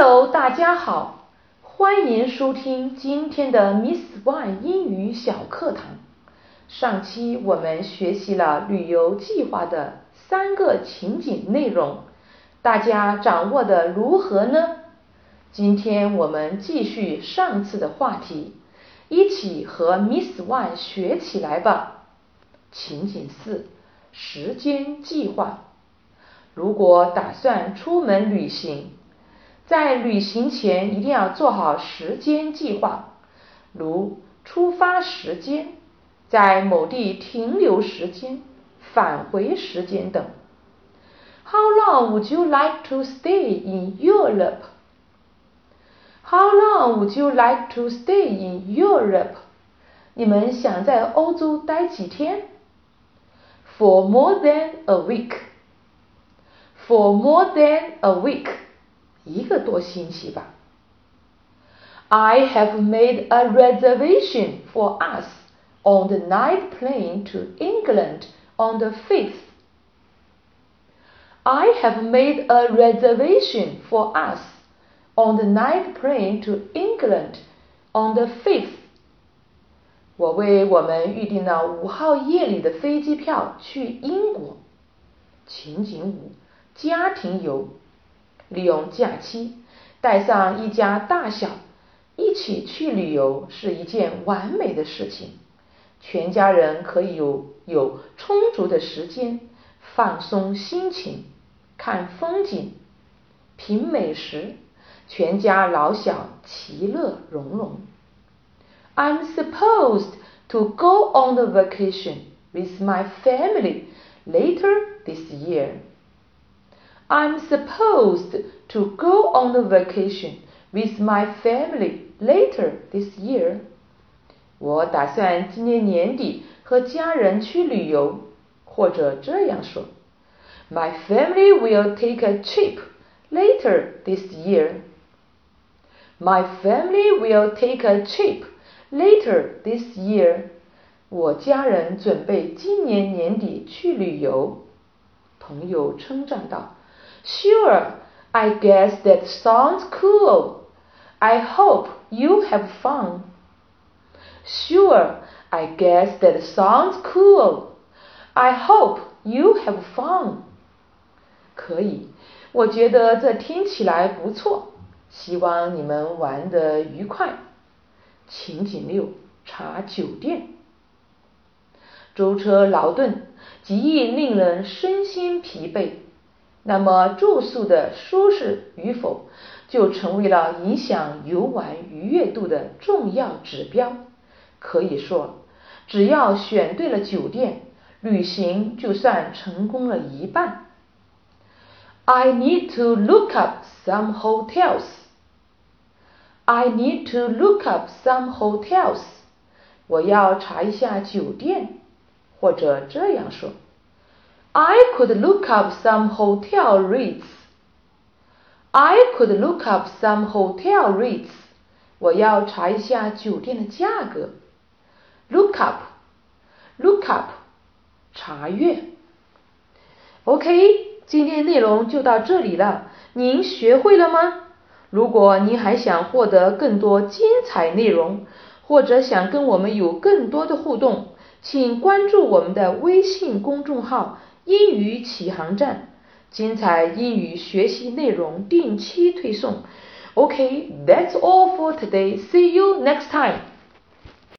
Hello，大家好，欢迎收听今天的 Miss One 英语小课堂。上期我们学习了旅游计划的三个情景内容，大家掌握的如何呢？今天我们继续上次的话题，一起和 Miss One 学起来吧。情景四：时间计划。如果打算出门旅行，在旅行前一定要做好时间计划，如出发时间、在某地停留时间、返回时间等。How long would you like to stay in Europe? How long would you like to stay in Europe? 你们想在欧洲待几天？For more than a week. For more than a week. 一个多星期吧。I have made a reservation for us on the night plane to England on the 5th. I have made a reservation for us on the night plane to England on the 5th. 我为我们预订了五号夜里的飞机票去英国。情景五：家庭游。 利用假期，带上一家大小一起去旅游是一件完美的事情。全家人可以有有充足的时间放松心情，看风景，品美食，全家老小其乐融融。I'm supposed to go on the vacation with my family later this year. I'm supposed to go on the vacation with my family later this year. 我打算今年年底和家人去旅游，或者这样说：My family will take a trip later this year. My family will take a trip later this year. 我家人准备今年年底去旅游。朋友称赞道。 Sure, I guess that sounds cool. I hope you have fun. Sure, I guess that sounds cool. I hope you have fun. 可以，我觉得这听起来不错。希望你们玩得愉快。情景六：查酒店。舟车劳顿，极易令人身心疲惫。那么住宿的舒适与否，就成为了影响游玩愉悦度的重要指标。可以说，只要选对了酒店，旅行就算成功了一半。I need to look up some hotels. I need to look up some hotels. 我要查一下酒店，或者这样说。I could look up some hotel rates. I could look up some hotel rates. 我要查一下酒店的价格。Look up, look up，查阅。OK，今天内容就到这里了。您学会了吗？如果您还想获得更多精彩内容，或者想跟我们有更多的互动，请关注我们的微信公众号。英语启航站，精彩英语学习内容定期推送。OK，that's all for today. See you next time.